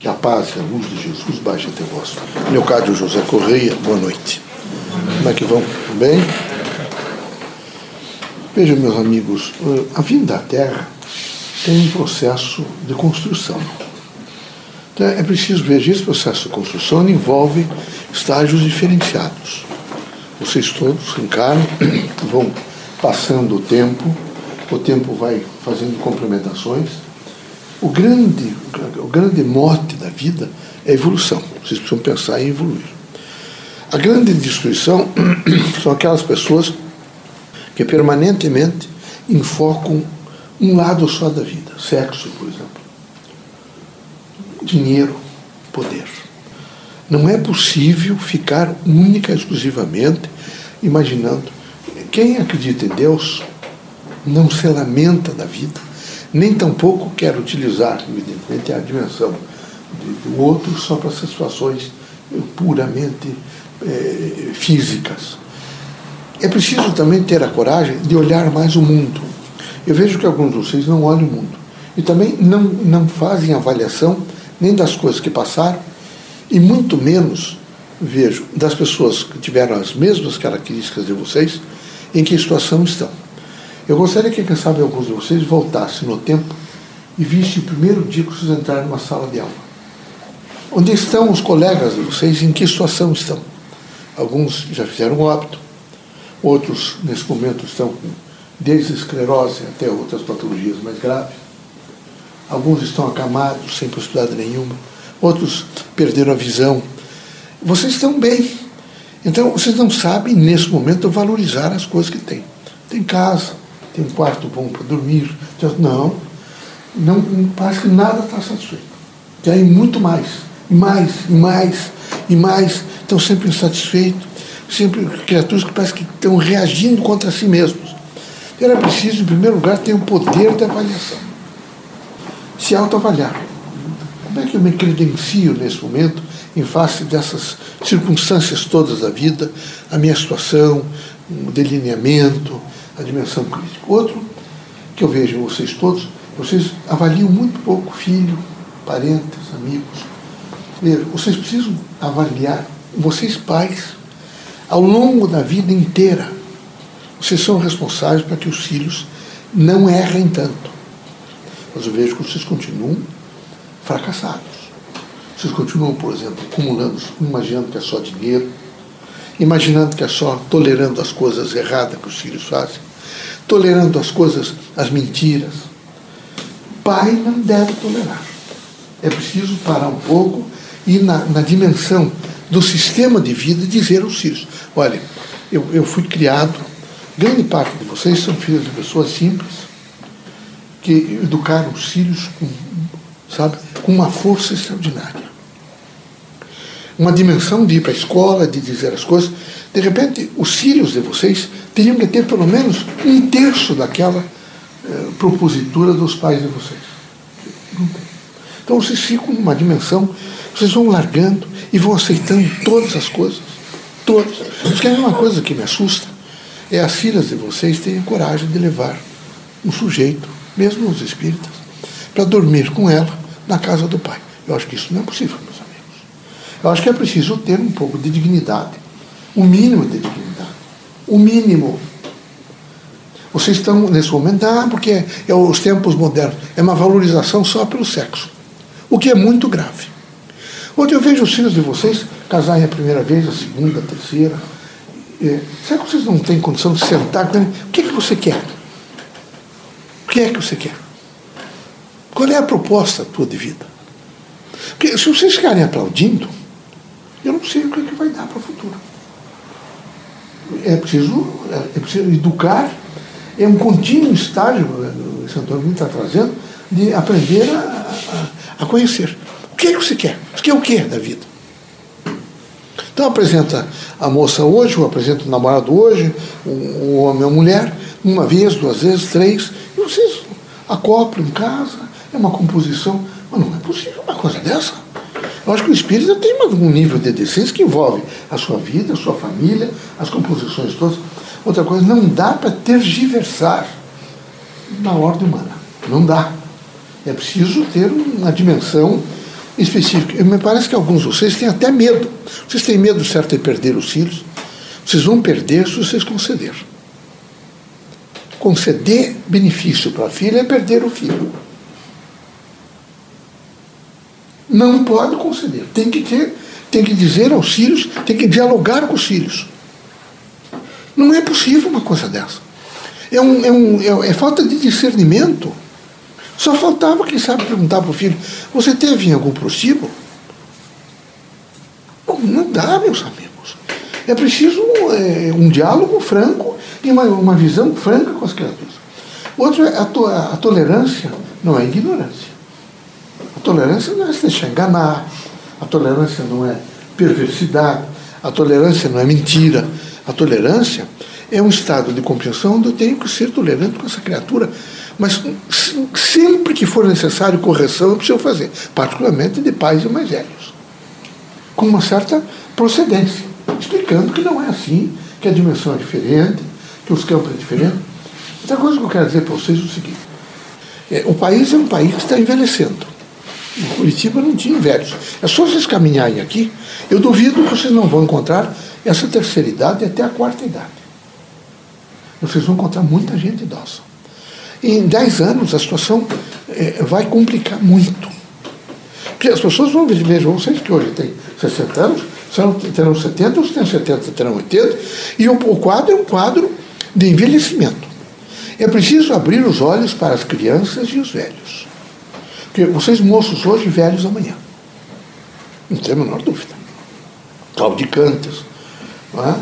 Que a paz e a luz de Jesus baixe até vós. Leocádio José Correia, boa noite. Como é que vão? Tudo bem? Vejam, meus amigos, eh, a vida da Terra tem um processo de construção. Então, é preciso ver esse processo de construção envolve estágios diferenciados. Vocês todos encarnam, vão passando o tempo, o tempo vai fazendo complementações o grande, o grande mote da vida é a evolução. Vocês precisam pensar em evoluir. A grande destruição são aquelas pessoas que permanentemente enfocam um lado só da vida, sexo, por exemplo. Dinheiro, poder. Não é possível ficar única, exclusivamente, imaginando. Quem acredita em Deus não se lamenta da vida, nem tampouco quer utilizar, evidentemente, a dimensão do outro só para situações puramente é, físicas. É preciso também ter a coragem de olhar mais o mundo. Eu vejo que alguns de vocês não olham o mundo e também não, não fazem avaliação nem das coisas que passaram e muito menos vejo das pessoas que tiveram as mesmas características de vocês em que situação estão. Eu gostaria que, quem sabe, alguns de vocês voltassem no tempo e vissem o primeiro dia que vocês entraram numa sala de aula. Onde estão os colegas de vocês? Em que situação estão? Alguns já fizeram óbito, outros, nesse momento, estão com desde esclerose até outras patologias mais graves. Alguns estão acamados, sem possibilidade nenhuma. Outros perderam a visão. Vocês estão bem. Então, vocês não sabem, nesse momento, valorizar as coisas que têm. Tem casa, tem um quarto bom para dormir. Não, não, parece que nada está satisfeito. Querem muito mais, mais, mais, e mais. Estão sempre insatisfeitos, sempre criaturas que parecem que estão reagindo contra si mesmos. Era preciso, em primeiro lugar, ter o um poder de avaliação. Se autoavaliar. Como é que eu me credencio nesse momento, em face dessas circunstâncias todas da vida, a minha situação, o delineamento, a dimensão crítica. Outro, que eu vejo em vocês todos, vocês avaliam muito pouco filho, parentes, amigos. Vocês precisam avaliar, vocês pais, ao longo da vida inteira, vocês são responsáveis para que os filhos não errem tanto. Mas eu vejo que vocês continuam fracassados. Vocês continuam, por exemplo, acumulando, imaginando que é só dinheiro, imaginando que é só tolerando as coisas erradas que os filhos fazem, tolerando as coisas, as mentiras. Pai não deve tolerar. É preciso parar um pouco e na, na dimensão do sistema de vida dizer aos filhos, olha, eu, eu fui criado, grande parte de vocês são filhos de pessoas simples, que educaram os filhos com, sabe, com uma força extraordinária. Uma dimensão de ir para a escola, de dizer as coisas. De repente, os filhos de vocês teriam que ter pelo menos um terço daquela eh, propositura dos pais de vocês. Então vocês ficam numa dimensão, vocês vão largando e vão aceitando todas as coisas. Todas. Porque é uma coisa que me assusta é as filhas de vocês terem coragem de levar um sujeito, mesmo os espíritas, para dormir com ela na casa do pai. Eu acho que isso não é possível. Eu acho que é preciso ter um pouco de dignidade, o mínimo de dignidade o mínimo. Vocês estão nesse momento, ah, porque é, os tempos modernos, é uma valorização só pelo sexo, o que é muito grave. Onde eu vejo os filhos de vocês casarem a primeira vez, a segunda, a terceira. É, será que vocês não têm condição de sentar? O que é que você quer? O que é que você quer? Qual é a proposta tua de vida? Porque se vocês ficarem aplaudindo, eu não sei o que, é que vai dar para o futuro é preciso, é preciso educar, é um contínuo estágio, o Antônio está trazendo, de aprender a, a, a, conhecer. O que é que você quer? Você quer o que da vida? Então apresenta a moça hoje, ou apresenta o namorado hoje, o homem ou a mulher, uma vez, duas vezes, três, e vocês acoplam em casa, é uma composição. Mas não é possível uma coisa dessa. Eu acho que o espírito tem um nível de decência que envolve a sua vida, a sua família, as composições todas. Outra coisa, não dá para tergiversar na ordem humana. Não dá. É preciso ter uma dimensão específica. Me parece que alguns de vocês têm até medo. Vocês têm medo, certo, de perder os filhos. Vocês vão perder se vocês conceder. Conceder benefício para a filha é perder o filho. Não pode conceder. Tem que ter, tem que dizer aos filhos, tem que dialogar com os filhos. Não é possível uma coisa dessa. É, um, é, um, é, é falta de discernimento. Só faltava, quem sabe, perguntar para o filho: Você teve em algum prostíbulo? Não, não dá, meus amigos. É preciso é, um diálogo franco e uma, uma visão franca com as criaturas. Outro é a, to, a tolerância, não é ignorância. A tolerância não é se deixar enganar, a tolerância não é perversidade, a tolerância não é mentira. A tolerância é um estado de compreensão onde eu tenho que ser tolerante com essa criatura mas sempre que for necessário correção, eu preciso fazer, particularmente de pais e mais velhos, com uma certa procedência, explicando que não é assim, que a dimensão é diferente, que os campos é diferente. Outra coisa que eu quero dizer para vocês é o seguinte: é, o país é um país que está envelhecendo. Em Curitiba não tinha velhos. É só vocês caminharem aqui, eu duvido que vocês não vão encontrar essa terceira idade até a quarta idade. Vocês vão encontrar muita gente idosa em 10 anos a situação é, vai complicar muito. Porque as pessoas vão ver, vejam, vocês que hoje têm 60 anos, serão, terão 70, os têm 70 terão 80, e o, o quadro é um quadro de envelhecimento. É preciso abrir os olhos para as crianças e os velhos. Porque vocês moços hoje, velhos amanhã. Não tem a menor dúvida. Claudicantes. Não é?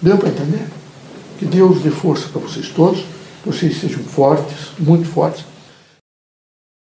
Deu para entender? Que Deus dê força para vocês todos vocês sejam fortes, muito fortes,